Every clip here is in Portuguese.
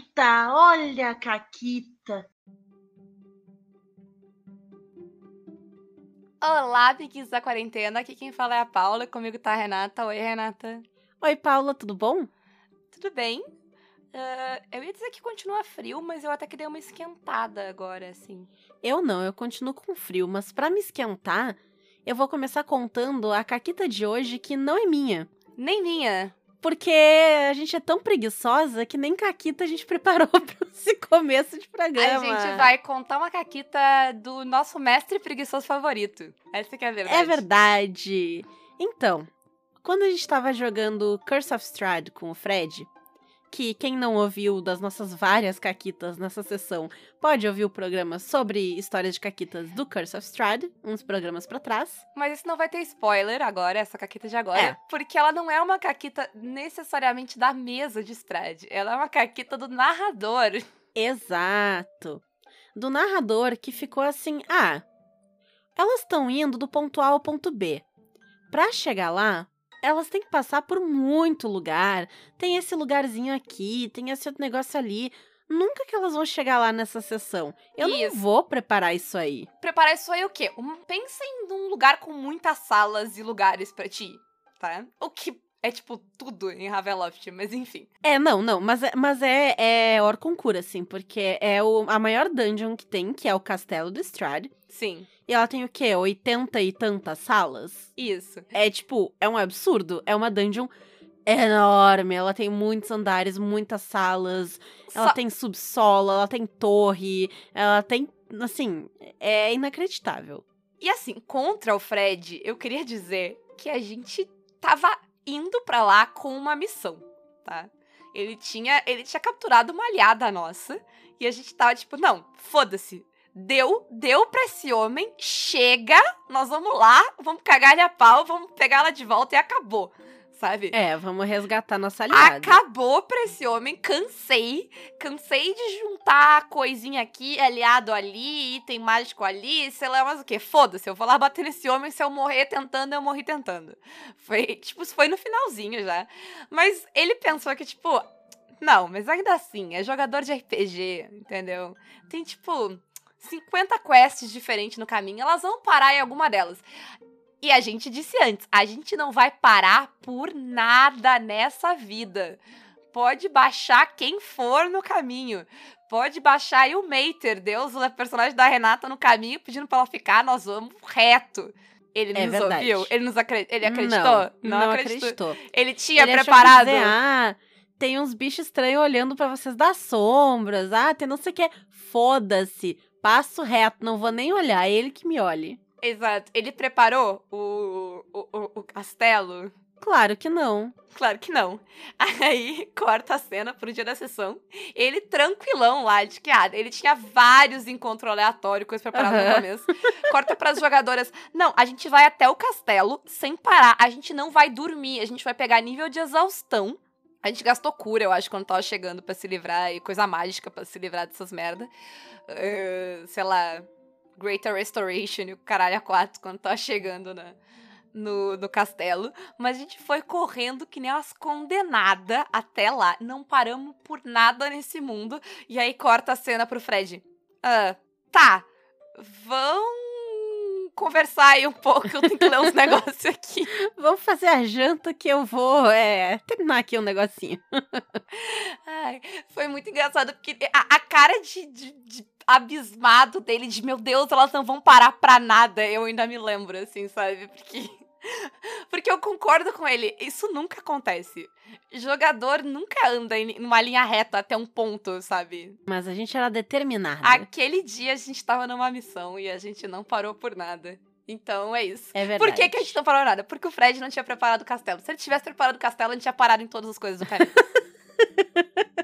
Caquita, olha a Caquita. Olá, piques da quarentena. Aqui quem fala é a Paula. Comigo tá a Renata. Oi, Renata. Oi, Paula, tudo bom? Tudo bem? Uh, eu ia dizer que continua frio, mas eu até que dei uma esquentada agora, assim. Eu não, eu continuo com frio, mas para me esquentar, eu vou começar contando a caquita de hoje que não é minha. Nem minha. Porque a gente é tão preguiçosa que nem caquita a gente preparou para esse começo de programa. A gente vai contar uma caquita do nosso mestre preguiçoso favorito. Essa que é a verdade. É verdade. Então, quando a gente estava jogando Curse of Strahd com o Fred, que quem não ouviu das nossas várias caquitas nessa sessão pode ouvir o programa sobre histórias de caquitas do Curse of Strahd, uns programas para trás. Mas isso não vai ter spoiler agora, essa caquita de agora, é. porque ela não é uma caquita necessariamente da mesa de Strahd, ela é uma caquita do narrador. Exato. Do narrador que ficou assim: "Ah, elas estão indo do ponto A ao ponto B. Para chegar lá, elas têm que passar por muito lugar. Tem esse lugarzinho aqui, tem esse outro negócio ali. Nunca que elas vão chegar lá nessa sessão. Eu isso. não vou preparar isso aí. Preparar isso aí o quê? Um, pensa em um lugar com muitas salas e lugares para ti, tá? O que é tipo tudo em Ravenloft, mas enfim. É, não, não, mas é, mas é, é Orconcura, assim, porque é o, a maior dungeon que tem, que é o Castelo do Strad. Sim. E ela tem o quê? 80 e tantas salas? Isso. É tipo, é um absurdo. É uma dungeon enorme. Ela tem muitos andares, muitas salas. Ela Só... tem subsolo, ela tem torre. Ela tem. Assim, é inacreditável. E assim, contra o Fred, eu queria dizer que a gente tava indo para lá com uma missão, tá? Ele tinha, ele tinha capturado uma aliada nossa e a gente tava tipo, não, foda-se. Deu, deu pra esse homem, chega, nós vamos lá, vamos cagar ele a pau, vamos pegar ela de volta e acabou sabe? É, vamos resgatar nossa aliada. Acabou pra esse homem, cansei. Cansei de juntar coisinha aqui, aliado ali, item mágico ali, sei lá mais o que. Foda-se, eu vou lá bater nesse homem, se eu morrer tentando, eu morri tentando. Foi, tipo, foi no finalzinho já. Mas ele pensou que, tipo, não, mas ainda assim, é jogador de RPG, entendeu? Tem, tipo, 50 quests diferentes no caminho, elas vão parar em alguma delas. E a gente disse antes, a gente não vai parar por nada nessa vida. Pode baixar quem for no caminho. Pode baixar aí o Mater, Deus, o personagem da Renata no caminho, pedindo pra ela ficar, nós vamos reto. Ele é nos verdade. ouviu? Ele nos acre... ele acreditou? Não, não, não acreditou. acreditou. Ele tinha ele preparado. Dizer, ah, tem uns bichos estranhos olhando para vocês das sombras. Ah, tem não sei o que. Foda-se. Passo reto, não vou nem olhar. É ele que me olhe. Exato. Ele preparou o, o, o, o castelo? Claro que não. Claro que não. Aí corta a cena pro dia da sessão. Ele tranquilão lá, de que ah, ele tinha vários encontros aleatórios, coisas preparadas uhum. no começo. Corta pras jogadoras. Não, a gente vai até o castelo sem parar. A gente não vai dormir. A gente vai pegar nível de exaustão. A gente gastou cura, eu acho, quando tava chegando para se livrar, e coisa mágica para se livrar dessas merda. Uh, sei lá, Greater Restoration e o caralho a quatro quando tava chegando na, no, no castelo. Mas a gente foi correndo que nem umas condenadas até lá. Não paramos por nada nesse mundo. E aí corta a cena pro Fred. Ah, tá. Vão conversar aí um pouco, eu tenho que ler uns negócios aqui. Vamos fazer a janta que eu vou é, terminar aqui um negocinho. Ai, foi muito engraçado, porque a, a cara de, de, de, abismado dele, de meu Deus, elas não vão parar pra nada, eu ainda me lembro, assim, sabe? Porque. Porque eu concordo com ele, isso nunca acontece. Jogador nunca anda em uma linha reta até um ponto, sabe? Mas a gente era determinado. Aquele dia a gente tava numa missão e a gente não parou por nada. Então é isso. É verdade. Por que, que a gente não parou nada? Porque o Fred não tinha preparado o castelo. Se ele tivesse preparado o castelo, a gente tinha parado em todas as coisas do caminho.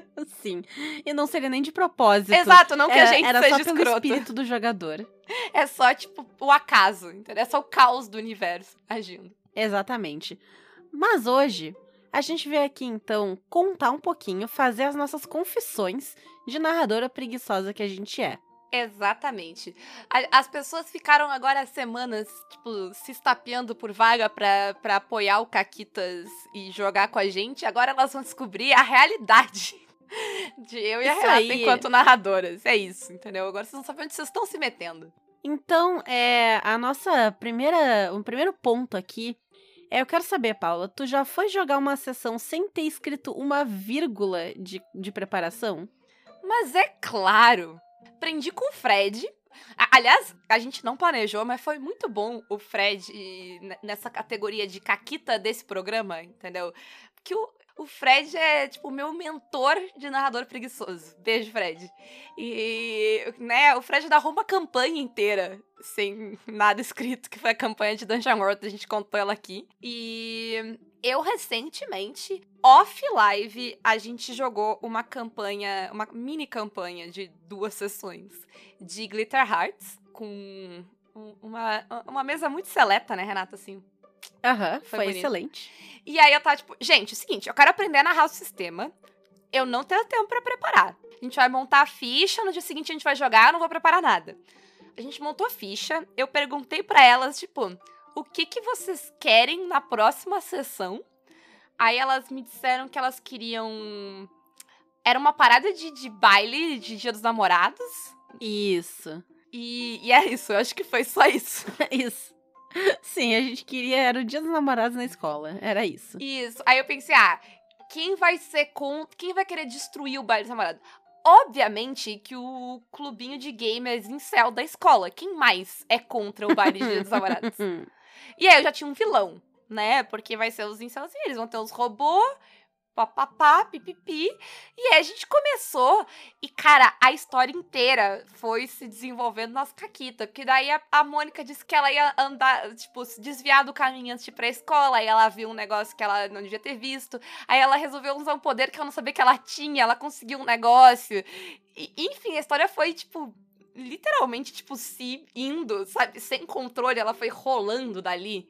Sim. E não seria nem de propósito. Exato, não que era, a gente era seja só pelo escroto. espírito do jogador. É só, tipo, o acaso, entendeu? É só o caos do universo agindo. Exatamente. Mas hoje, a gente veio aqui então contar um pouquinho, fazer as nossas confissões de narradora preguiçosa que a gente é. Exatamente. As pessoas ficaram agora semanas, tipo, se estapeando por vaga pra, pra apoiar o Caquitas e jogar com a gente. Agora elas vão descobrir a realidade De eu e a Isso Renata aí. enquanto narradoras. É isso, entendeu? Agora vocês não sabem onde vocês estão se metendo. Então, é, a nossa primeira, o primeiro ponto aqui é, eu quero saber, Paula, tu já foi jogar uma sessão sem ter escrito uma vírgula de, de preparação? Mas é claro. Aprendi com o Fred. A- Aliás, a gente não planejou, mas foi muito bom o Fred nessa categoria de caquita desse programa, entendeu? Porque o, o Fred é, tipo, meu mentor de narrador preguiçoso. Beijo, Fred. E, né, o Fred narrou uma campanha inteira sem nada escrito, que foi a campanha de Dungeon World, a gente contou ela aqui. E eu recentemente, off-live, a gente jogou uma campanha, uma mini campanha de duas sessões de Glitter Hearts, com um- uma, uma mesa muito seleta, né, Renata, assim. Aham, Foi foi, bonito. excelente. E aí eu tava tipo, gente, é o seguinte, eu quero aprender a narrar o sistema. Eu não tenho tempo pra preparar. A gente vai montar a ficha, no dia seguinte a gente vai jogar, eu não vou preparar nada. A gente montou a ficha, eu perguntei pra elas, tipo, o que que vocês querem na próxima sessão? Aí elas me disseram que elas queriam. Era uma parada de, de baile de Dia dos Namorados. Isso. E, e é isso, eu acho que foi só isso. Isso. Sim, a gente queria. Era o dia dos namorados na escola. Era isso. Isso. Aí eu pensei, ah, quem vai ser com. Quem vai querer destruir o baile dos namorados? Obviamente que o clubinho de gamers em céu da escola. Quem mais é contra o baile de Dia dos namorados? E aí eu já tinha um vilão, né? Porque vai ser os incels e eles vão ter os robôs, papapá, pipipi. E aí a gente começou. E, cara, a história inteira foi se desenvolvendo nas caquitas. Porque daí a, a Mônica disse que ela ia andar, tipo, se desviar do caminho antes de ir pra escola. Aí ela viu um negócio que ela não devia ter visto. Aí ela resolveu usar um poder que eu não sabia que ela tinha. Ela conseguiu um negócio. E, enfim, a história foi, tipo, literalmente, tipo, se indo, sabe? Sem controle, ela foi rolando dali.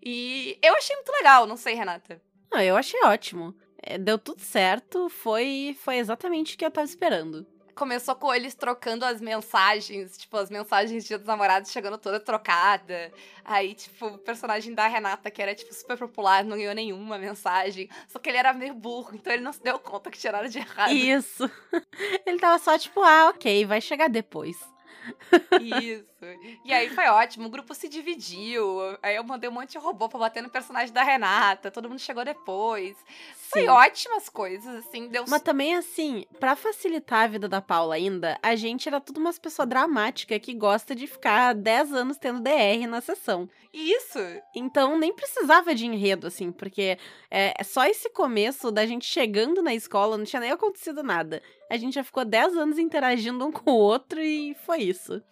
E eu achei muito legal, não sei, Renata. Não, eu achei ótimo. É, deu tudo certo, foi, foi exatamente o que eu tava esperando. Começou com eles trocando as mensagens, tipo, as mensagens de Dia dos Namorados chegando toda trocada. Aí, tipo, o personagem da Renata, que era, tipo, super popular, não ganhou nenhuma mensagem. Só que ele era meio burro, então ele não se deu conta que nada de errado. Isso. Ele tava só tipo, ah, ok, vai chegar depois. Isso. E aí foi ótimo, o grupo se dividiu. Aí eu mandei um monte de robô pra bater no personagem da Renata. Todo mundo chegou depois. Foi Sim. ótimas coisas, assim, deu Mas também, assim, pra facilitar a vida da Paula ainda, a gente era tudo umas pessoas dramáticas que gosta de ficar 10 anos tendo DR na sessão. Isso. Então, nem precisava de enredo, assim, porque é, é só esse começo da gente chegando na escola, não tinha nem acontecido nada. A gente já ficou 10 anos interagindo um com o outro e foi isso.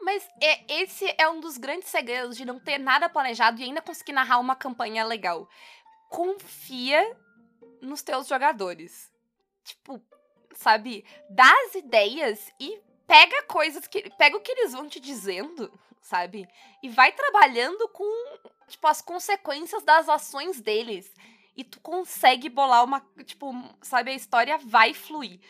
Mas é, esse é um dos grandes segredos de não ter nada planejado e ainda conseguir narrar uma campanha legal. Confia nos teus jogadores. Tipo, sabe? Dá as ideias e pega coisas que. Pega o que eles vão te dizendo, sabe? E vai trabalhando com, tipo, as consequências das ações deles. E tu consegue bolar uma. Tipo, sabe, a história vai fluir.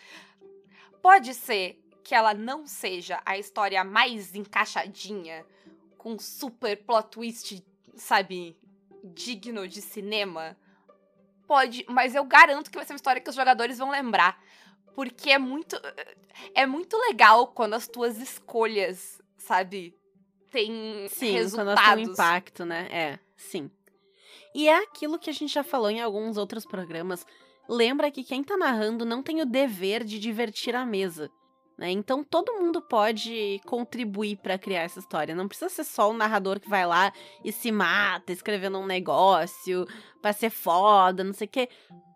Pode ser que ela não seja a história mais encaixadinha, com super plot twist, sabe, digno de cinema. Pode, mas eu garanto que vai ser uma história que os jogadores vão lembrar. Porque é muito. É muito legal quando as tuas escolhas, sabe, têm Sim, resultados. quando elas têm um impacto, né? É, sim. E é aquilo que a gente já falou em alguns outros programas. Lembra que quem tá narrando não tem o dever de divertir a mesa. Né? Então todo mundo pode contribuir pra criar essa história. Não precisa ser só o narrador que vai lá e se mata escrevendo um negócio pra ser foda, não sei o quê.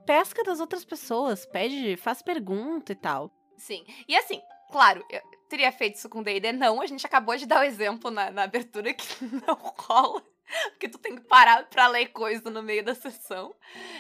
Pesca das outras pessoas, pede, faz pergunta e tal. Sim. E assim, claro, eu teria feito isso com D&D? Não, a gente acabou de dar o exemplo na, na abertura que não rola. Porque tu tem que parar pra ler coisa no meio da sessão.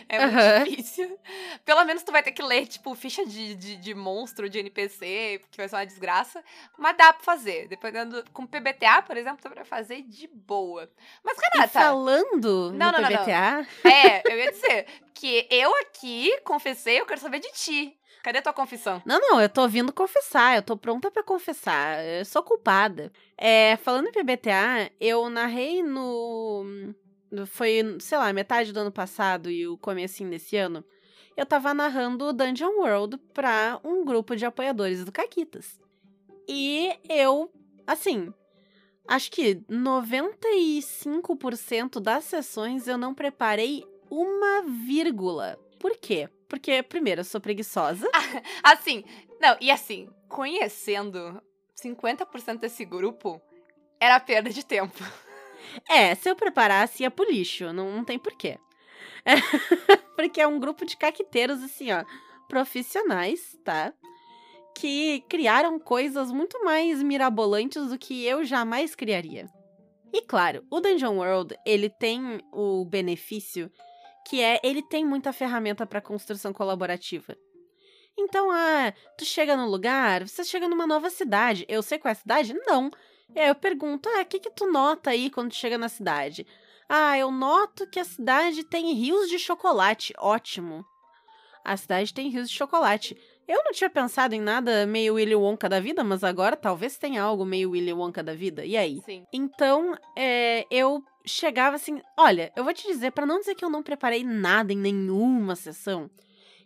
É muito Aham. difícil. Pelo menos tu vai ter que ler, tipo, ficha de, de, de monstro, de NPC, que vai ser uma desgraça. Mas dá pra fazer. Dependendo. Com PBTA, por exemplo, dá pra fazer de boa. Mas, E Renata. falando Não, no não, não, não. PBTA, É, eu ia dizer que eu aqui confessei, eu quero saber de ti. Cadê tua confissão? Não, não, eu tô vindo confessar, eu tô pronta pra confessar, eu sou culpada. É, falando em PBTA, eu narrei no, Foi, sei lá, metade do ano passado e o comecinho desse ano. eu tava narrando Dungeon World pra um grupo de apoiadores do Caquitas. E eu, assim, acho que 95% das sessões eu não preparei uma vírgula. Por quê? Porque, primeiro, eu sou preguiçosa. Assim, não, e assim, conhecendo 50% desse grupo, era perda de tempo. É, se eu preparasse, ia pro lixo. Não, não tem porquê. É, porque é um grupo de caqueteiros, assim, ó, profissionais, tá? Que criaram coisas muito mais mirabolantes do que eu jamais criaria. E claro, o Dungeon World, ele tem o benefício que é, ele tem muita ferramenta para construção colaborativa. Então, ah, tu chega num lugar, você chega numa nova cidade. Eu sei qual é a cidade? Não. E aí eu pergunto, ah, o que que tu nota aí quando tu chega na cidade? Ah, eu noto que a cidade tem rios de chocolate. Ótimo. A cidade tem rios de chocolate. Eu não tinha pensado em nada meio Willy Wonka da vida, mas agora talvez tenha algo meio Willy Wonka da vida. E aí? Sim. Então, é, eu chegava assim. Olha, eu vou te dizer, para não dizer que eu não preparei nada em nenhuma sessão,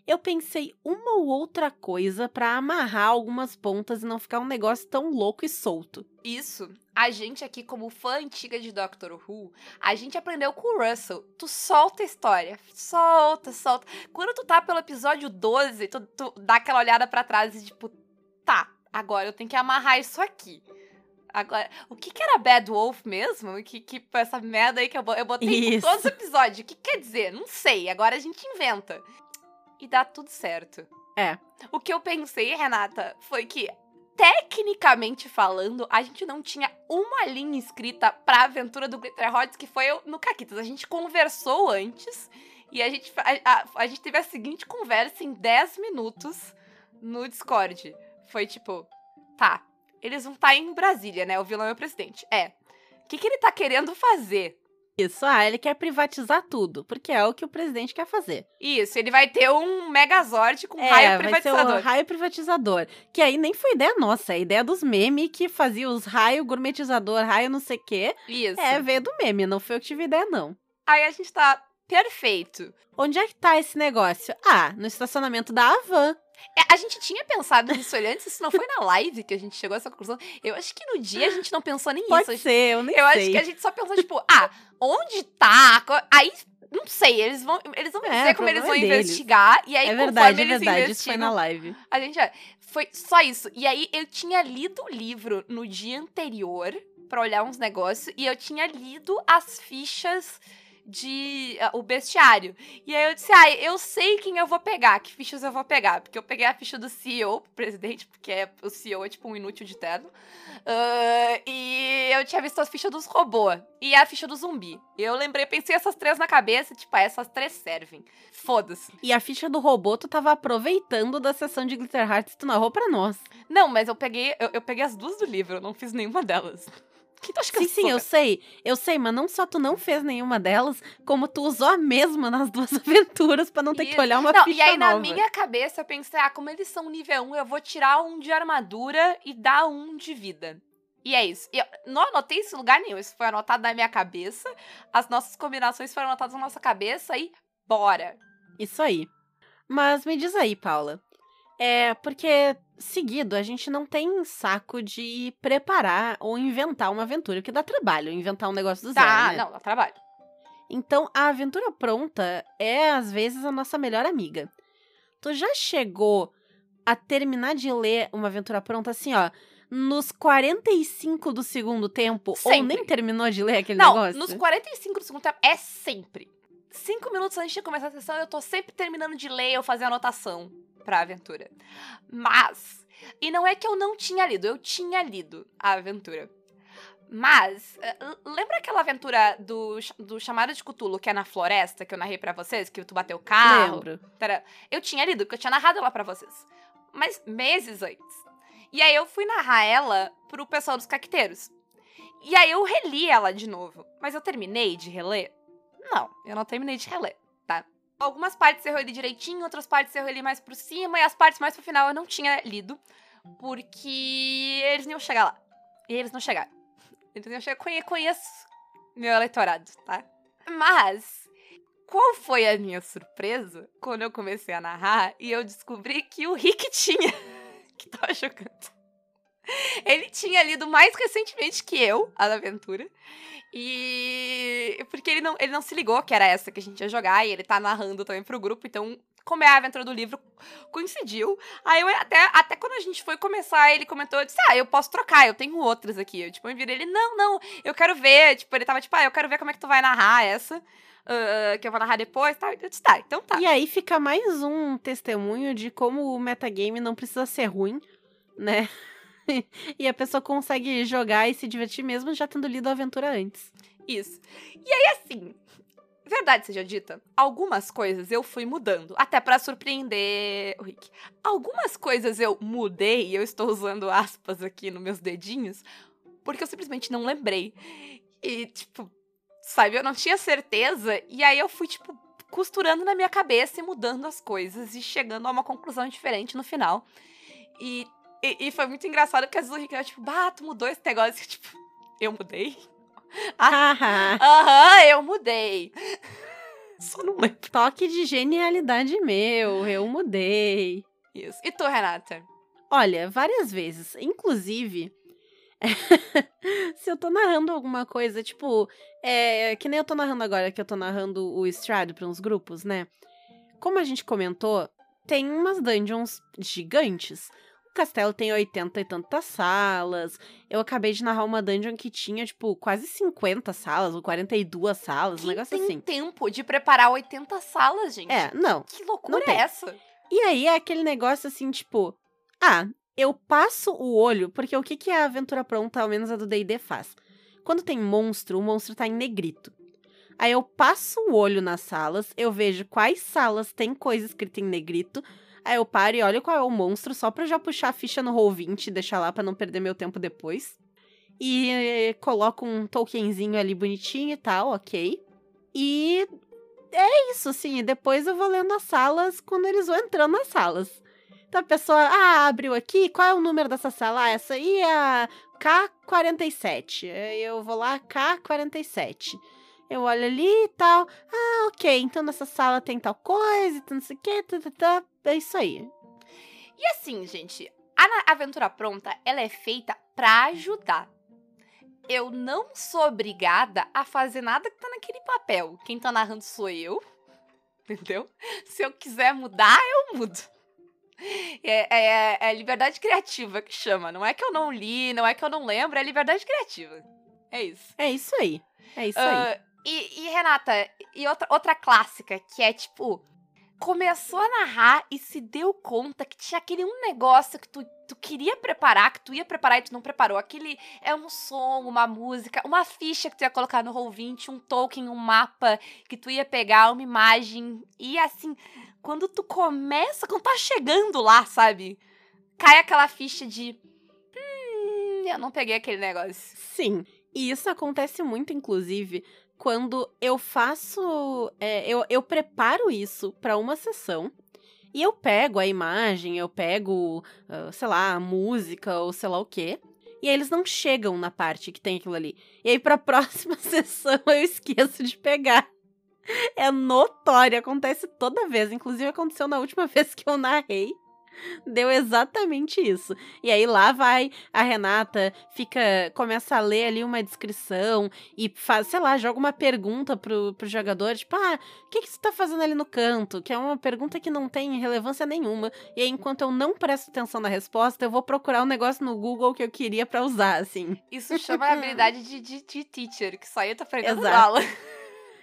eu pensei uma ou outra coisa para amarrar algumas pontas e não ficar um negócio tão louco e solto. Isso, a gente aqui, como fã antiga de Doctor Who, a gente aprendeu com o Russell. Tu solta a história, solta, solta. Quando tu tá pelo episódio 12, tu, tu dá aquela olhada para trás e tipo, tá, agora eu tenho que amarrar isso aqui. Agora, o que que era Bad Wolf mesmo? Que, que essa merda aí que eu, eu botei em todos os episódios. O que quer dizer? Não sei. Agora a gente inventa. E dá tudo certo. É. O que eu pensei, Renata, foi que, tecnicamente falando, a gente não tinha uma linha escrita pra aventura do Glitter Hots, que foi no Caquitas. A gente conversou antes e a gente, a, a- a gente teve a seguinte conversa em 10 minutos no Discord. Foi tipo, tá, eles vão estar em Brasília, né? O vilão é o presidente. É. O que, que ele tá querendo fazer? Isso, ah, ele quer privatizar tudo, porque é o que o presidente quer fazer. Isso, ele vai ter um Megazord com é, raio vai ser privatizador. o raio privatizador. Que aí nem foi ideia nossa, é ideia dos memes que fazia os raio gourmetizador, raio não sei o quê. Isso. É, veio do meme, não foi eu que tive ideia, não. Aí a gente tá perfeito. Onde é que tá esse negócio? Ah, no estacionamento da Avan. É, a gente tinha pensado nisso ali antes, isso não foi na live que a gente chegou a essa conclusão. Eu acho que no dia a gente não pensou nem Pode isso. ser, eu nem Eu sei. acho que a gente só pensou, tipo, ah, onde tá? Aí, não sei, eles vão, eles vão É, dizer como eles vão é investigar. E aí, É conforme verdade, é verdade, isso foi na live. a gente já. Foi só isso. E aí eu tinha lido o livro no dia anterior pra olhar uns negócios e eu tinha lido as fichas de ah, o bestiário. E aí eu disse: "Ah, eu sei quem eu vou pegar, que fichas eu vou pegar", porque eu peguei a ficha do CEO, pro presidente, porque é, o CEO é tipo um inútil de terno. Ah, e eu tinha visto as fichas dos robôs e a ficha do zumbi. Eu lembrei, pensei essas três na cabeça, tipo, ah, essas três servem. Foda-se. E a ficha do robô, tu tava aproveitando da sessão de Glitter Hearts, tu narrou pra nós. Não, mas eu peguei, eu, eu peguei as duas do livro, eu não fiz nenhuma delas. Que tu acha que Sim, eu sim, eu sei. Eu sei, mas não só tu não fez nenhuma delas, como tu usou a mesma nas duas aventuras pra não ter que Isso. olhar uma Não, ficha e aí nova. na minha cabeça eu pensei, ah, como eles são nível 1, eu vou tirar um de armadura e dar um de vida. E é isso. Eu não anotei isso em lugar nenhum, isso foi anotado na minha cabeça, as nossas combinações foram anotadas na nossa cabeça e bora. Isso aí. Mas me diz aí, Paula. É porque, seguido, a gente não tem saco de preparar ou inventar uma aventura, porque dá trabalho inventar um negócio do Tá, zero, né? não, dá trabalho. Então, a aventura pronta é, às vezes, a nossa melhor amiga. Tu já chegou a terminar de ler uma aventura pronta assim, ó, nos 45 do segundo tempo? Ou Sempre. nem terminou de ler aquele Não, negócio? nos 45 do segundo tempo é sempre. Cinco minutos antes de começar a sessão, eu tô sempre terminando de ler ou fazer anotação pra aventura. Mas, e não é que eu não tinha lido, eu tinha lido a aventura. Mas, eh, lembra aquela aventura do, do Chamado de Cthulhu, que é na floresta, que eu narrei pra vocês, que tu bateu o carro? Lembro. Tara- Eu tinha lido, porque eu tinha narrado ela pra vocês. Mas meses antes. E aí eu fui narrar ela pro pessoal dos caqueteiros. E aí eu reli ela de novo. Mas eu terminei de reler? Não, eu não terminei de reler, tá? Algumas partes eu reli direitinho, outras partes eu reli mais por cima, e as partes mais pro final eu não tinha lido. Porque eles não iam chegar lá. E eles não chegaram. Eles não iam chegar. Conhe- Conheço meu eleitorado, tá? Mas, qual foi a minha surpresa quando eu comecei a narrar e eu descobri que o Rick tinha que tava jogando. Ele tinha lido mais recentemente que eu a aventura. E porque ele não, ele não se ligou que era essa que a gente ia jogar, e ele tá narrando também pro grupo, então, como é a aventura do livro, coincidiu. Aí eu até, até quando a gente foi começar, ele comentou, eu disse, ah, eu posso trocar, eu tenho outras aqui. Eu, tipo, eu virei ele, não, não, eu quero ver. Tipo, ele tava tipo, ah, eu quero ver como é que tu vai narrar essa. Uh, que eu vou narrar depois, tá? Eu disse, tá, então tá. E aí fica mais um testemunho de como o metagame não precisa ser ruim, né? e a pessoa consegue jogar e se divertir mesmo já tendo lido a aventura antes. Isso. E aí, assim, verdade seja dita, algumas coisas eu fui mudando, até para surpreender o Rick. Algumas coisas eu mudei, e eu estou usando aspas aqui nos meus dedinhos, porque eu simplesmente não lembrei. E, tipo, sabe, eu não tinha certeza, e aí eu fui, tipo, costurando na minha cabeça e mudando as coisas e chegando a uma conclusão diferente no final. E e, e, foi muito engraçado porque às vezes o Rick era tipo, bah, tu mudou esse negócio. Tipo, eu mudei? Ah, Aham, eu mudei. Só não lembro. Toque de genialidade meu, eu mudei. Isso. E tu, Renata? Olha, várias vezes. Inclusive, se eu tô narrando alguma coisa, tipo, é, que nem eu tô narrando agora, que eu tô narrando o Strad para uns grupos, né? Como a gente comentou, tem umas dungeons gigantes. O castelo tem 80 e tantas salas. Eu acabei de narrar uma dungeon que tinha, tipo, quase 50 salas, ou 42 salas, Quem um negócio tem assim. tempo de preparar 80 salas, gente? É, não. Que loucura não é essa? E aí é aquele negócio assim, tipo, ah, eu passo o olho, porque o que, que a aventura pronta, ao menos a do D&D, faz? Quando tem monstro, o monstro tá em negrito. Aí eu passo o olho nas salas, eu vejo quais salas tem coisa escrita em negrito, aí eu paro e olho qual é o monstro, só pra já puxar a ficha no Roll20 e deixar lá pra não perder meu tempo depois. E coloco um tokenzinho ali bonitinho e tal, ok. E é isso, assim, depois eu vou lendo as salas quando eles vão entrando nas salas. Então a pessoa, ah, abriu aqui, qual é o número dessa sala? Ah, essa aí é a K47. Aí eu vou lá, K47. Eu olho ali e tal. Ah, ok, então nessa sala tem tal coisa, então não sei o que, tá, tá, tá. É isso aí. E assim, gente, a aventura pronta, ela é feita pra ajudar. Eu não sou obrigada a fazer nada que tá naquele papel. Quem tá narrando sou eu. Entendeu? Se eu quiser mudar, eu mudo. É, é- é liberdade criativa que chama. Não é que eu não li, não é que eu não lembro, é liberdade criativa. É isso. É isso aí. É isso aí. E, e, Renata, e outra, outra clássica, que é tipo, começou a narrar e se deu conta que tinha aquele um negócio que tu, tu queria preparar, que tu ia preparar e tu não preparou. Aquele é um som, uma música, uma ficha que tu ia colocar no Roll20, um token, um mapa que tu ia pegar, uma imagem. E assim, quando tu começa, quando tá chegando lá, sabe? Cai aquela ficha de. Hum, eu não peguei aquele negócio. Sim. E isso acontece muito, inclusive, quando eu faço. é, eu, eu preparo isso para uma sessão. E eu pego a imagem, eu pego, ah, sei lá, a música ou sei lá o quê. E aí eles não chegam na parte que tem aquilo ali. E aí, pra próxima sessão, eu esqueço de pegar. É notório, acontece toda vez. Inclusive, aconteceu na última vez que eu narrei. Deu exatamente isso. E aí lá vai a Renata, fica, começa a ler ali uma descrição e faz, sei lá, joga uma pergunta pro, pro jogador, tipo, ah, o que, que você tá fazendo ali no canto? Que é uma pergunta que não tem relevância nenhuma. E aí, enquanto eu não presto atenção na resposta, eu vou procurar um negócio no Google que eu queria pra usar, assim. Isso chama a habilidade de, de, de teacher, que só eu tô aprendendo aula.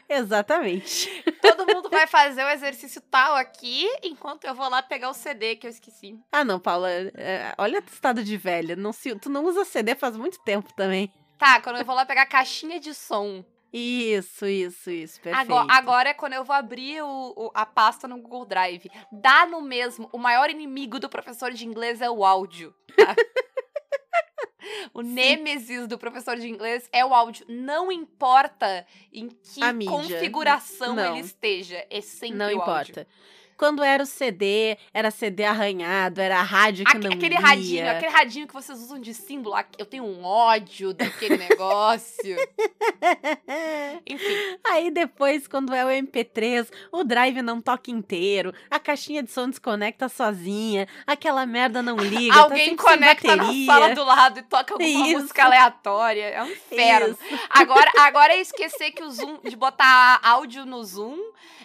Exatamente. Todo mundo vai fazer o exercício tal aqui, enquanto eu vou lá pegar o CD que eu esqueci. Ah, não, Paula, é, olha o estado de velha. Não se, tu não usa CD faz muito tempo também. Tá, quando eu vou lá pegar a caixinha de som. Isso, isso, isso, perfeito. Agora, agora é quando eu vou abrir o, o- a pasta no Google Drive. Dá no mesmo. O maior inimigo do professor de inglês é o áudio. tá? o nêmesis do professor de inglês é o áudio. Não importa em que configuração Não. ele esteja. É sempre Não o áudio. importa. Quando era o CD, era CD arranhado, era rádio que Aque- não aquele radinho, aquele radinho que vocês usam de símbolo. Eu tenho um ódio daquele negócio. Enfim. Aí depois, quando é o MP3, o drive não toca inteiro, a caixinha de som desconecta sozinha, aquela merda não liga, tá Alguém sem conecta na sala do lado e toca alguma Isso. música aleatória. É um inferno. Isso. Agora, agora é esquecer que o Zoom, de botar áudio no Zoom,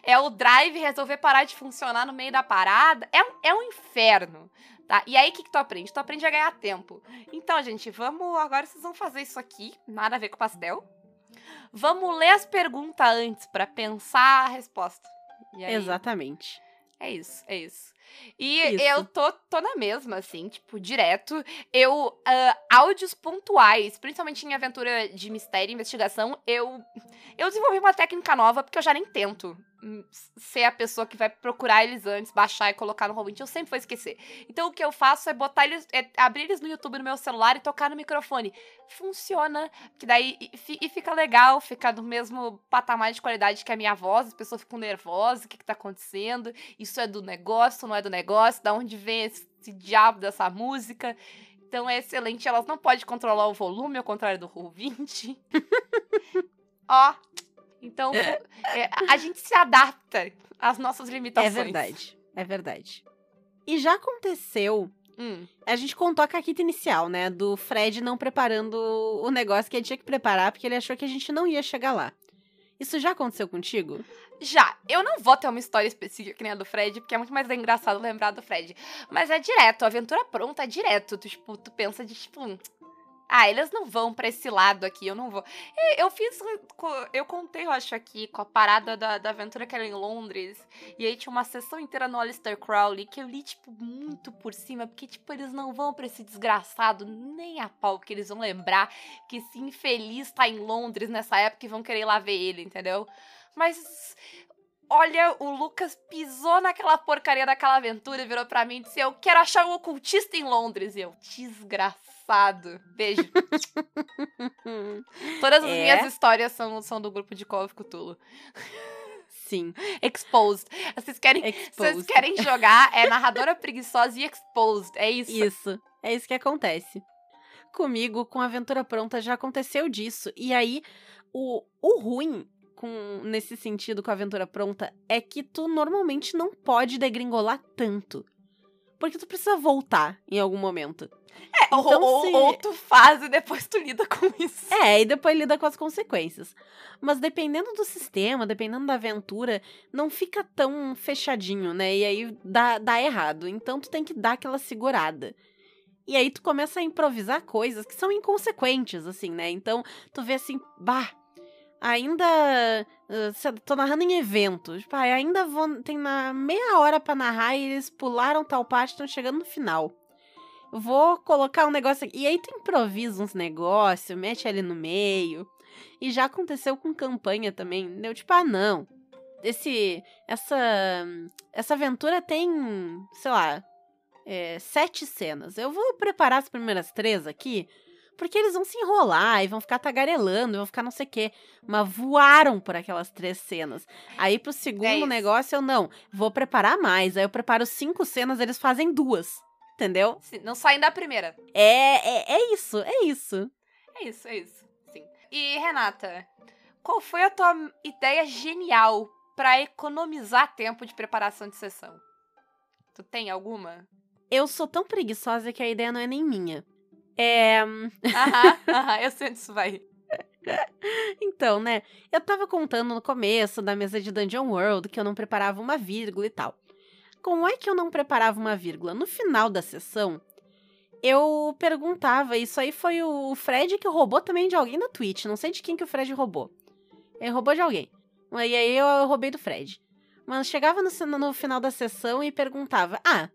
é o drive resolver parar de funcionar no meio da parada. É um, é um inferno. Tá? E aí, o que, que tu aprende? Tu aprende a ganhar tempo. Então, gente, vamos. Agora vocês vão fazer isso aqui. Nada a ver com pastel. Vamos ler as perguntas antes pra pensar a resposta. Aí, Exatamente. é isso, é isso. E Isso. eu tô, tô na mesma, assim, tipo, direto. Eu, ah, áudios pontuais, principalmente em aventura de mistério e investigação, eu, eu desenvolvi uma técnica nova, porque eu já nem tento ser a pessoa que vai procurar eles antes, baixar e colocar no Roll20. Eu sempre vou esquecer. Então, o que eu faço é botar eles, é abrir eles no YouTube no meu celular e tocar no microfone. Funciona, que daí e, fi- fica legal, fica do mesmo patamar de qualidade que a minha voz, as pessoas ficam nervosas, o que que tá acontecendo? Isso é do negócio, não é do negócio? Da onde vem esse, esse diabo dessa música? Então é excelente, elas não podem controlar o volume, ao contrário do Roll20. Ó, então é, a gente se adapta às nossas É limitações. verdade. É verdade. E já aconteceu. Hum, A gente contou a caquita inicial, né? Do Fred não preparando o negócio que ele tinha que preparar porque ele achou que a gente não ia chegar lá. Isso já aconteceu contigo? Já, eu não vou ter uma história específica que nem a do Fred, porque é muito mais engraçado lembrar do Fred. Mas é direto, a aventura pronta é direto. Tu, tipo, tu pensa de tipo. Ah, eles não vão pra esse lado aqui, eu não vou. E eu fiz. co- Eu contei, eu acho, aqui, com a parada da, da aventura que era em Londres. E aí tinha uma sessão inteira no Alistair Crowley que eu li, tipo, muito por cima, porque, tipo, eles não vão pra esse desgraçado nem a pau que eles vão lembrar que esse infeliz tá em Londres nessa época e vão querer ir lá ver ele, entendeu? Mas. Olha, o Lucas pisou naquela porcaria daquela aventura e virou pra mim e disse: Eu quero achar um ocultista em Londres. E eu, desgraçado. Beijo. Todas as É? minhas histórias são, são do grupo de Call of Cthulhu. Sim. Exposed. Vocês querem, vocês Exposed. querem jogar? É narradora preguiçosa e exposed. É isso. Isso. É isso que acontece. Comigo, com a aventura pronta, já aconteceu disso. E aí, o, o ruim com nesse sentido com a aventura pronta é que tu normalmente não pode degringolar tanto. Porque tu precisa voltar em algum momento. É, Então, ou, se- ou tu faz e depois tu lida com isso. É, e depois lida com as consequências. Mas dependendo do sistema, dependendo da aventura, não fica tão fechadinho, né? E aí dá, dá errado. Então tu tem que dar aquela segurada. E aí tu começa a improvisar coisas que são inconsequentes, assim, né? Então tu vê assim, bah, ainda. lá, tô narrando em evento. Tipo, ah, ainda vou. Tem na meia hora pra narrar e eles pularam tal parte estão chegando no final vou colocar um negócio aqui. E aí tu improvisa uns negócios, mete ali no meio. E já aconteceu com campanha também. Deu tipo, ah, não. Esse, essa, essa aventura tem, sei lá, é, sete cenas. Eu vou preparar as primeiras três aqui, porque eles vão se enrolar e vão ficar tagarelando, vão ficar não sei o quê. Mas voaram por aquelas três cenas. Aí pro segundo isso. negócio eu não, vou preparar mais. Aí eu preparo cinco cenas, eles fazem duas. Entendeu? Sim, Não saem da primeira. É, é, é isso, é isso. É isso, é isso. Sim. E, Renata, qual foi a tua ideia genial pra economizar tempo de preparação de sessão? Tu tem alguma? Eu sou tão preguiçosa que a ideia não é nem minha. É. Aham, aham, eu sei onde isso vai. Então, né? Eu tava contando no começo da mesa de Dungeon World que eu não preparava uma vírgula e tal. Como é que eu não preparava uma vírgula? No final da sessão, eu perguntava. Isso aí foi o Fred que roubou também de alguém na Twitch. Não sei de quem que o Fred roubou. Ele roubou de alguém. E aí eu roubei do Fred. Mas chegava no, no final da sessão e perguntava: Ah,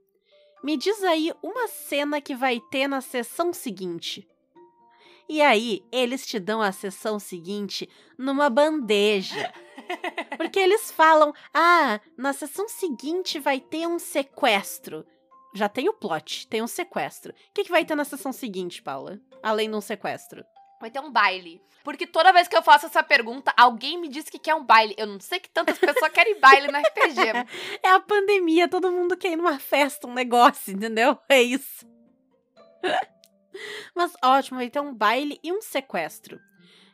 me diz aí uma cena que vai ter na sessão seguinte. E aí, eles te dão a sessão seguinte numa bandeja. Porque eles falam: ah, na sessão seguinte vai ter um sequestro. Já tem o plot, tem um sequestro. O que, que vai ter na sessão seguinte, Paula? Além de um sequestro? vai ter um baile. Porque toda vez que eu faço essa pergunta, alguém me diz que quer um baile. Eu não sei que tantas pessoas querem baile no RPG. É a pandemia, todo mundo quer ir numa festa, um negócio, entendeu? É isso. Mas ótimo, vai ter um baile e um sequestro.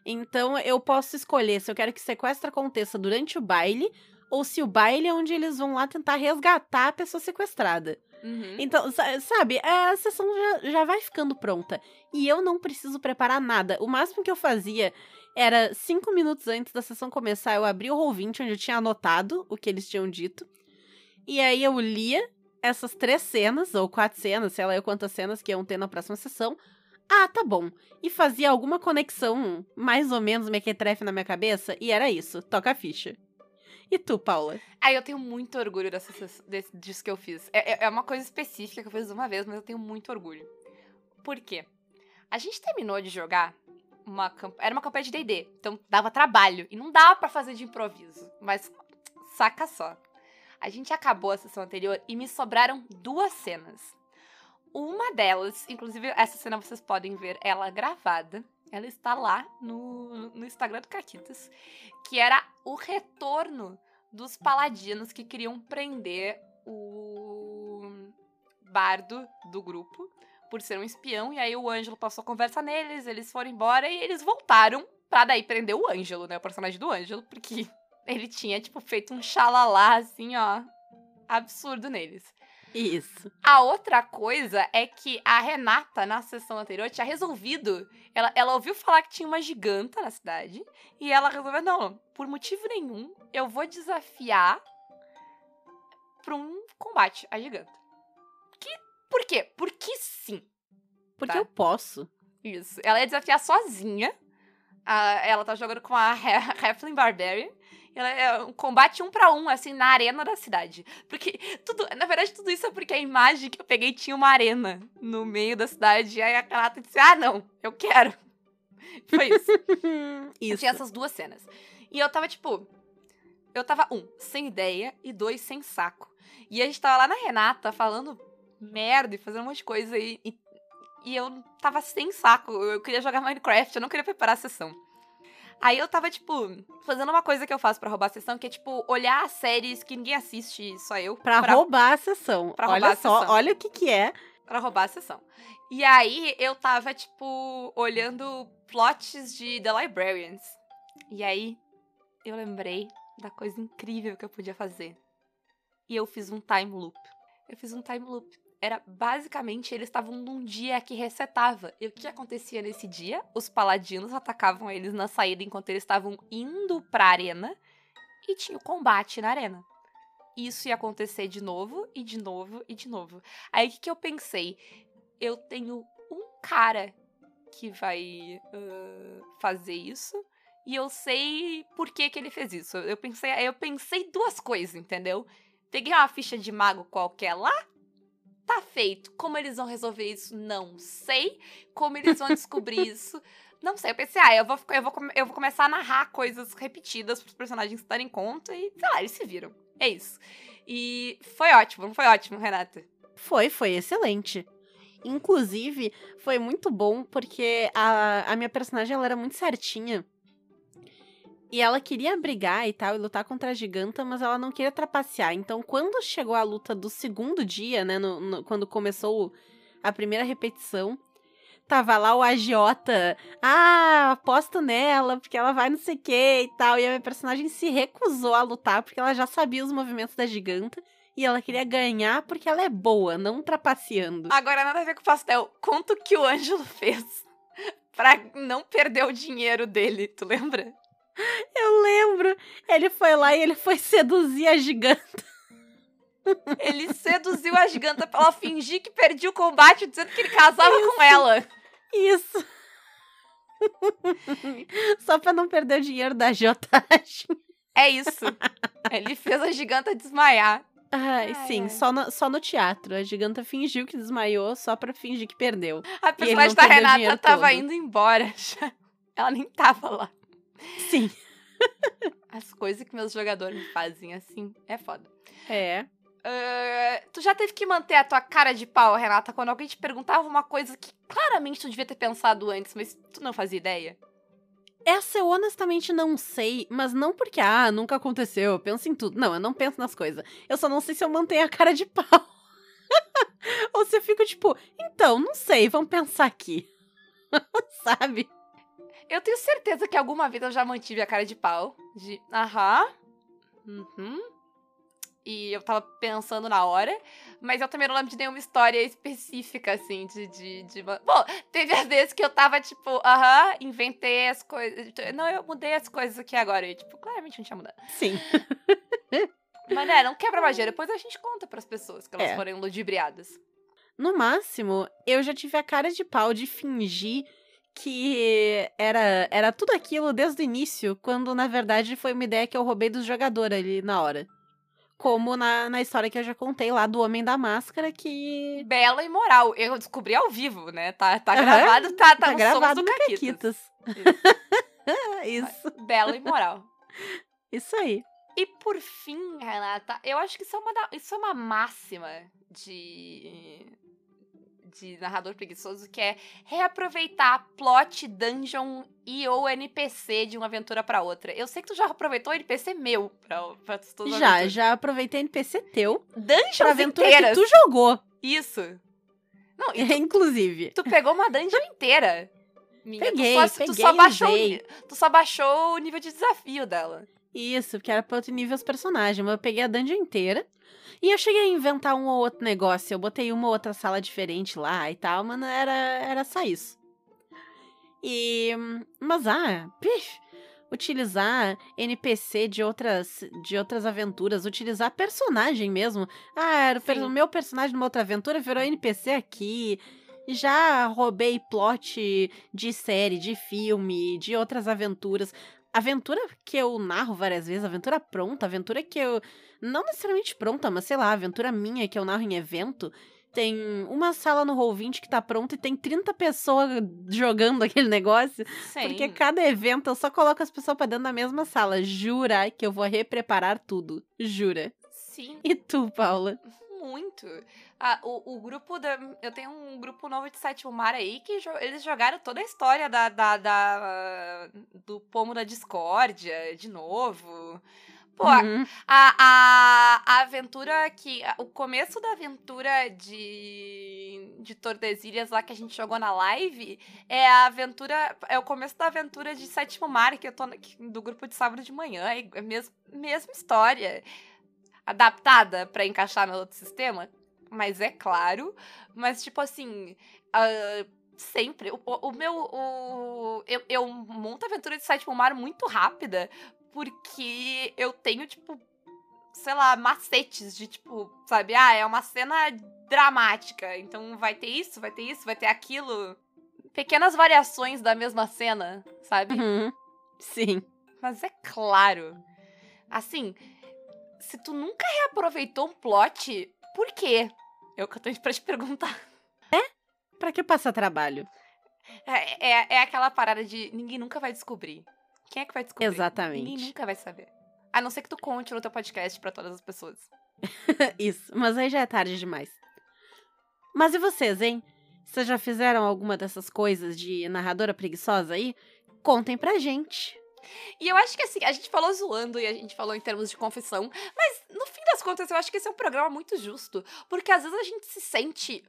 Então eu posso escolher se eu quero que sequestro aconteça durante o baile ou se o baile é onde eles vão lá tentar resgatar a pessoa sequestrada. Uhum. Então, sa- sabe, a sessão já, já vai ficando pronta. E eu não preciso preparar nada. O máximo que eu fazia era cinco minutos antes da sessão começar, eu abria o Roll20, onde eu tinha anotado o que eles tinham dito. E aí eu lia essas três cenas, ou quatro cenas, sei lá eu quantas cenas que iam ter na próxima sessão. Ah, tá bom. E fazia alguma conexão, mais ou menos mequetrefe na minha cabeça, e era isso. Toca a ficha. E tu, Paula? Aí eu tenho muito orgulho dessa, desse, disso que eu fiz. É, é- é uma coisa específica que eu fiz uma vez, mas eu tenho muito orgulho. Por quê? A gente terminou de jogar uma era uma campanha de D&D, então dava trabalho e não dava pra fazer de improviso. Mas saca só. A gente acabou a sessão anterior e me sobraram duas cenas. Uma delas, inclusive essa cena vocês podem ver ela gravada. Ela está lá no, no Instagram do Caquitas, que era o retorno dos paladinos que queriam prender o bardo do grupo por ser um espião. E aí o Ângelo passou a conversa neles, eles foram embora e eles voltaram pra daí prender o Ângelo, né? O personagem do Ângelo, porque ele tinha, tipo, feito um xalalá, assim, ó, absurdo neles. Isso. A outra coisa é que a Renata, na sessão anterior, tinha resolvido. Ela, ela ouviu falar que tinha uma giganta na cidade. E ela resolveu: não, por motivo nenhum, eu vou desafiar pra um combate a giganta. Que, por quê? Porque sim. Porque Tá. eu posso. Isso. Ela ia desafiar sozinha. Ah, ela tá jogando com a He- Heflin Barbarian. Ela é um combate um pra um, assim, na arena da cidade. Porque tudo. Na verdade, tudo isso é porque a imagem que eu peguei tinha uma arena no meio da cidade. E aí a Kanata disse: Ah, não, eu quero. Foi isso. Isso. Tinha essas duas cenas. E eu tava, tipo. Eu tava, um, sem ideia, e dois, sem saco. E a gente tava lá na Renata falando merda e fazendo um monte de coisa e, e, e eu tava sem saco. Eu queria jogar Minecraft, eu não queria preparar a sessão. Aí eu tava, tipo, fazendo uma coisa que eu faço pra roubar a sessão, que é, tipo, olhar séries que ninguém assiste, só eu. Pra, roubar a sessão. pra olha roubar a só, sessão. olha o que que é. pra roubar a sessão. E aí eu tava, tipo, olhando plots de The Librarians. E aí eu lembrei da coisa incrível que eu podia fazer. E eu fiz um time loop. Eu fiz um time loop. Era basicamente eles estavam num dia que resetava. E o que acontecia nesse dia? Os paladinos atacavam eles na saída enquanto eles estavam indo pra arena. E tinha o combate na arena. Isso ia acontecer de novo, e de novo, e de novo. Aí o que, que eu pensei? Eu tenho um cara que vai ah, fazer isso. E eu sei por que, que ele fez isso. Eu pensei, eu pensei duas coisas, entendeu? Peguei uma ficha de mago qualquer lá. Tá feito. Como eles vão resolver isso? Não sei. Como eles vão descobrir isso? Não sei. Eu pensei, ah, eu vou, eu vou, eu vou começar a narrar coisas repetidas pros personagens darem conta e, sei lá, eles se viram. É isso. E foi ótimo, não foi ótimo, Renata? Foi, foi excelente. Inclusive, foi muito bom porque a, a minha personagem ela era muito certinha. E ela queria brigar e tal, e lutar contra a giganta, mas ela não queria trapacear. Então, quando chegou a luta do segundo dia, né, no- no- quando começou a primeira repetição, tava lá o agiota, ah, aposto nela, porque ela vai não sei o que e tal. E a minha personagem se recusou a lutar, porque ela já sabia os movimentos da giganta. E ela queria ganhar porque ela é boa, não trapaceando. Agora, nada a ver com o pastel. Quanto que o Ângelo fez pra não perder o dinheiro dele, tu lembra? Eu lembro. Ele foi lá e ele foi seduzir a giganta. Ele seduziu a giganta pra ela fingir que perdia o combate, dizendo que ele casava com ela. Isso. Só pra não perder o dinheiro da agiotagem. É isso. Ele fez a giganta desmaiar. Ai, Ai, sim, ai. Só, no, só no teatro. A giganta fingiu que desmaiou só pra fingir que perdeu. A personagem da Renata tava todo. indo embora já. Ela nem tava lá. Sim. As coisas que meus jogadores fazem assim é foda. É. Uh, tu já teve que manter a tua cara de pau, Renata, quando alguém te perguntava uma coisa que claramente tu devia ter pensado antes, mas tu não fazia ideia? Essa eu honestamente não sei, mas não porque, ah, nunca aconteceu, eu penso em tudo. Não, eu não penso nas coisas. Eu só não sei se eu mantenho a cara de pau. Ou se eu fico tipo, então, não sei, vamos pensar aqui. Sabe? Eu tenho certeza que alguma vez eu já mantive a cara de pau. De, aham, uhum, e eu tava pensando na hora, mas eu também não lembro de nenhuma história específica, assim, de. de, de... Bom, teve as vezes que eu tava, tipo, aham, inventei as coisas. Não, eu mudei as coisas aqui agora. E, tipo, claramente não tinha mudado. Sim. mas, né, não quebra magia. Depois a gente conta pras pessoas que elas é. forem ludibriadas. No máximo, eu já tive a cara de pau de fingir que era, era tudo aquilo desde o início, quando na verdade foi uma ideia que eu roubei dos jogadores ali na hora. Como na, na história que eu já contei lá do Homem da Máscara, que. Bela e moral. Eu descobri ao vivo, né? Tá, tá gravado, tá, tá, tá gravado no Caquitas. Isso. Isso. Bela e moral. Isso aí. E por fim, Renata, eu acho que isso é uma, isso é uma máxima de de narrador preguiçoso, que é reaproveitar plot, dungeon e ou NPC de uma aventura para outra. Eu sei que tu já aproveitou NPC meu pra, pra todas Já, já aproveitei NPC teu. Dungeons pra aventura inteiras. que tu jogou. Isso. Não, tu, Inclusive. Tu pegou uma dungeon inteira. Minha. Peguei, tu só, peguei, tu só baixou, tu só baixou o nível de desafio dela. Isso, porque era pra outro nível os personagens. Mas eu peguei a dungeon inteira. E eu cheguei a inventar um ou outro negócio. Eu botei uma ou outra sala diferente lá e tal, mas era, era só isso. E. Mas, ah, pif, utilizar NPC de outras, de outras aventuras, utilizar personagem mesmo. Ah, era o meu personagem numa outra aventura virou NPC aqui. Já roubei plot de série, de filme, de outras aventuras. Aventura que eu narro várias vezes, aventura pronta, aventura que eu não necessariamente pronta, mas sei lá, aventura minha que eu narro em evento, tem uma sala no Roll20 que tá pronta e tem 30 pessoas jogando aquele negócio. Sim. Porque cada evento eu só coloco as pessoas pra dentro da mesma sala. Jura que eu vou repreparar tudo. Jura. Sim. E tu, Paula? Muito. Ah, o, o grupo da. Eu tenho um grupo novo de Sétimo Mar aí que jo eles jogaram toda a história da, da, da, do pomo da discórdia de novo. Pô, uhum. a, a, a aventura que. O começo da aventura de, de Tordesilhas lá que a gente jogou na live é a aventura. É o começo da aventura de Sétimo Mar, que eu tô do grupo de sábado de manhã. É a mes, mesma história. Adaptada para encaixar no outro sistema. Mas é claro. Mas, tipo assim. Uh, sempre. O, o, meu. O, eu, eu monto a aventura de Sétimo Mar muito rápida, porque eu tenho, tipo, sei lá, macetes de, tipo, sabe? Ah, é uma cena dramática, então vai ter isso, vai ter isso, vai ter aquilo. Pequenas variações da mesma cena, sabe? Uhum. Sim. Mas é claro. Assim, se tu nunca reaproveitou um plot, por quê? É o que eu tenho pra te perguntar. É? Pra que passar trabalho? É, é, é aquela parada de ninguém nunca vai descobrir. Quem é que vai descobrir? Exatamente. Ninguém nunca vai saber. A não ser que tu conte no teu podcast para todas as pessoas. Isso, mas aí já é tarde demais. Mas e vocês, hein? Vocês já fizeram alguma dessas coisas de narradora preguiçosa aí? Contem pra gente. E eu acho que assim, a gente falou zoando e a gente falou em termos de confissão, mas no fim das contas eu acho que esse é um programa muito justo, porque às vezes a gente se sente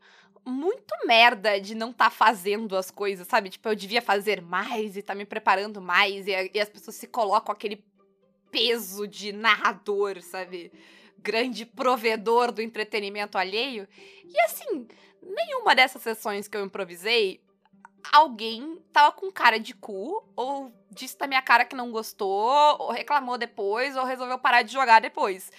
muito merda de não estar tá fazendo as coisas, sabe? Tipo, eu devia fazer mais e tá me preparando mais, e, e as pessoas se colocam aquele peso de narrador, sabe? Grande provedor do entretenimento alheio. E assim, nenhuma dessas sessões que eu improvisei, alguém tava com cara de cu, ou disse na minha cara que não gostou, ou reclamou depois, ou resolveu parar de jogar depois.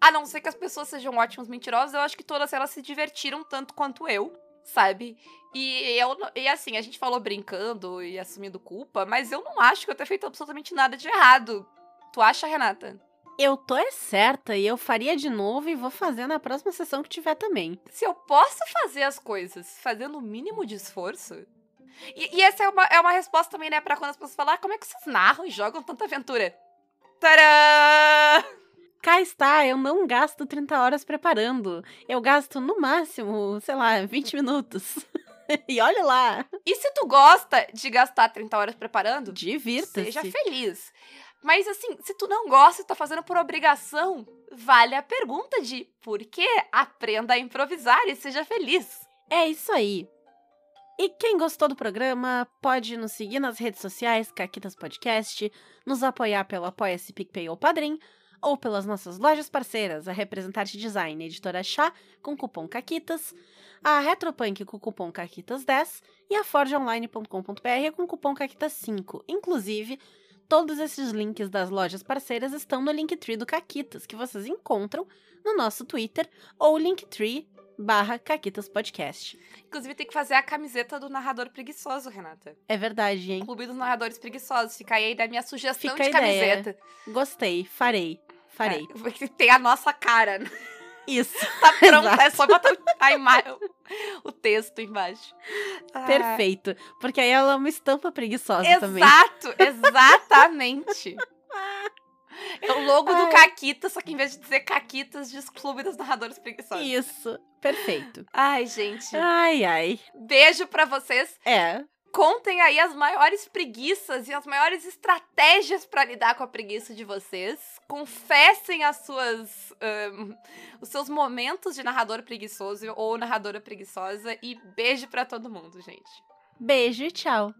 A não ser que as pessoas sejam ótimos mentirosos, eu acho que todas elas se divertiram tanto quanto eu, sabe? E, eu, e assim, a gente falou brincando e assumindo culpa, mas eu não acho que eu tenha feito absolutamente nada de errado. Tu acha, Renata? Eu tô é certa e eu faria de novo e vou fazer na próxima sessão que tiver também. Se eu posso fazer as coisas fazendo o mínimo de esforço. E, e essa é uma, é uma resposta também, né, pra quando as pessoas falam: ah, como é que vocês narram e jogam tanta aventura? Tadã! cá está, eu não gasto 30 horas preparando. Eu gasto no máximo, sei lá, 20 minutos. e olha lá. E se tu gosta de gastar 30 horas preparando, Divirta-se. seja feliz. Mas assim, se tu não gosta e tá fazendo por obrigação, vale a pergunta de por que aprenda a improvisar e seja feliz. É isso aí. E quem gostou do programa pode nos seguir nas redes sociais, Caquitas Podcast, nos apoiar pelo Apoia-se PicPay ou Padrim, ou pelas nossas lojas parceiras, a Representarte Design a Editora Chá, com cupom CAQUITAS, a Retropunk com cupom CAQUITAS10 e a forgeonline.com.br com cupom CAQUITAS5. Inclusive, todos esses links das lojas parceiras estão no Linktree do Caquitas, que vocês encontram no nosso Twitter ou Linktree barra Caquitas Podcast. Inclusive, tem que fazer a camiseta do narrador preguiçoso, Renata. É verdade, hein? Clube dos Narradores Preguiçosos. Fica aí da minha sugestão Fica de camiseta. Gostei, farei. Farei. É, tem a nossa cara. Isso. Tá pronto, Exato. é só botar o- a imagem, o texto embaixo. Ah, Perfeito. Porque aí ela é uma estampa preguiçosa também. Exato, exatamente. É o logo do Ai. Caquitas, só que em vez de dizer Caquitas, diz Clube dos Narradores Preguiçosos. Isso. Perfeito. Ai, gente. Ai, ai. Beijo pra vocês. É. Contem aí as maiores preguiças e as maiores estratégias pra lidar com a preguiça de vocês. Confessem as suas, ahn, os seus momentos de narrador preguiçoso ou narradora preguiçosa. E beijo pra todo mundo, gente. Beijo e tchau.